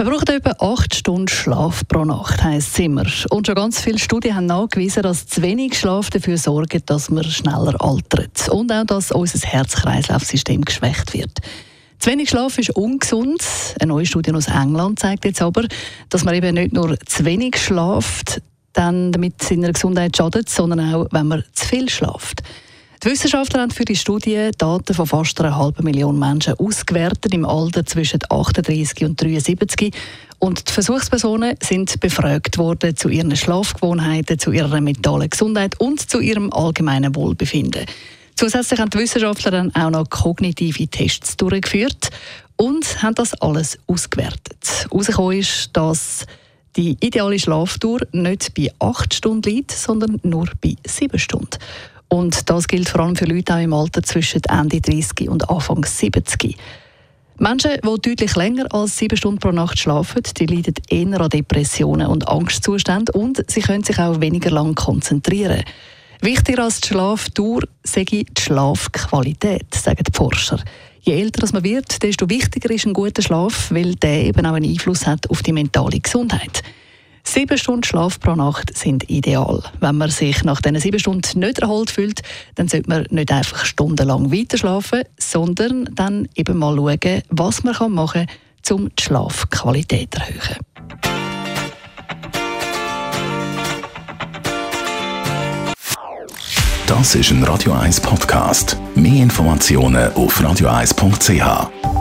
Man braucht etwa acht Stunden Schlaf pro Nacht, heisst es immer. Und schon ganz viele Studien haben nachgewiesen, dass zu wenig Schlaf dafür sorgt, dass man schneller altert. Und auch, dass unser Herz-Kreislauf-System geschwächt wird. Zu wenig Schlaf ist ungesund. Eine neue Studie aus England zeigt jetzt aber, dass man eben nicht nur zu wenig schlaft, dann damit seiner Gesundheit schadet, sondern auch, wenn man zu viel schlaft. Die Wissenschaftler haben für die Studie Daten von fast einer halben Million Menschen ausgewertet im Alter zwischen 38 und 73 und die Versuchspersonen sind befragt worden zu ihren Schlafgewohnheiten, zu ihrer mentalen Gesundheit und zu ihrem allgemeinen Wohlbefinden. Zusätzlich haben die Wissenschaftler dann auch noch kognitive Tests durchgeführt und haben das alles ausgewertet. Herausgekommen ist, dass die ideale Schlaftour nicht bei acht Stunden liegt, sondern nur bei sieben Stunden. Und das gilt vor allem für Leute auch im Alter zwischen Ende 30 und Anfang 70. Menschen, die deutlich länger als sieben Stunden pro Nacht schlafen, die leiden eher an Depressionen und Angstzuständen und sie können sich auch weniger lang konzentrieren. Wichtiger als die Schlafdauer sei die Schlafqualität, sagen die Forscher. Je älter man wird, desto wichtiger ist ein guter Schlaf, weil der eben auch einen Einfluss hat auf die mentale Gesundheit. Sieben Stunden Schlaf pro Nacht sind ideal. Wenn man sich nach diesen sieben Stunden nicht erholt fühlt, dann sollte man nicht einfach stundenlang weiter schlafen, sondern dann eben mal schauen, was man machen kann, um die Schlafqualität zu erhöhen. Das ist ein Radio 1 Podcast. Mehr Informationen auf radio1.ch.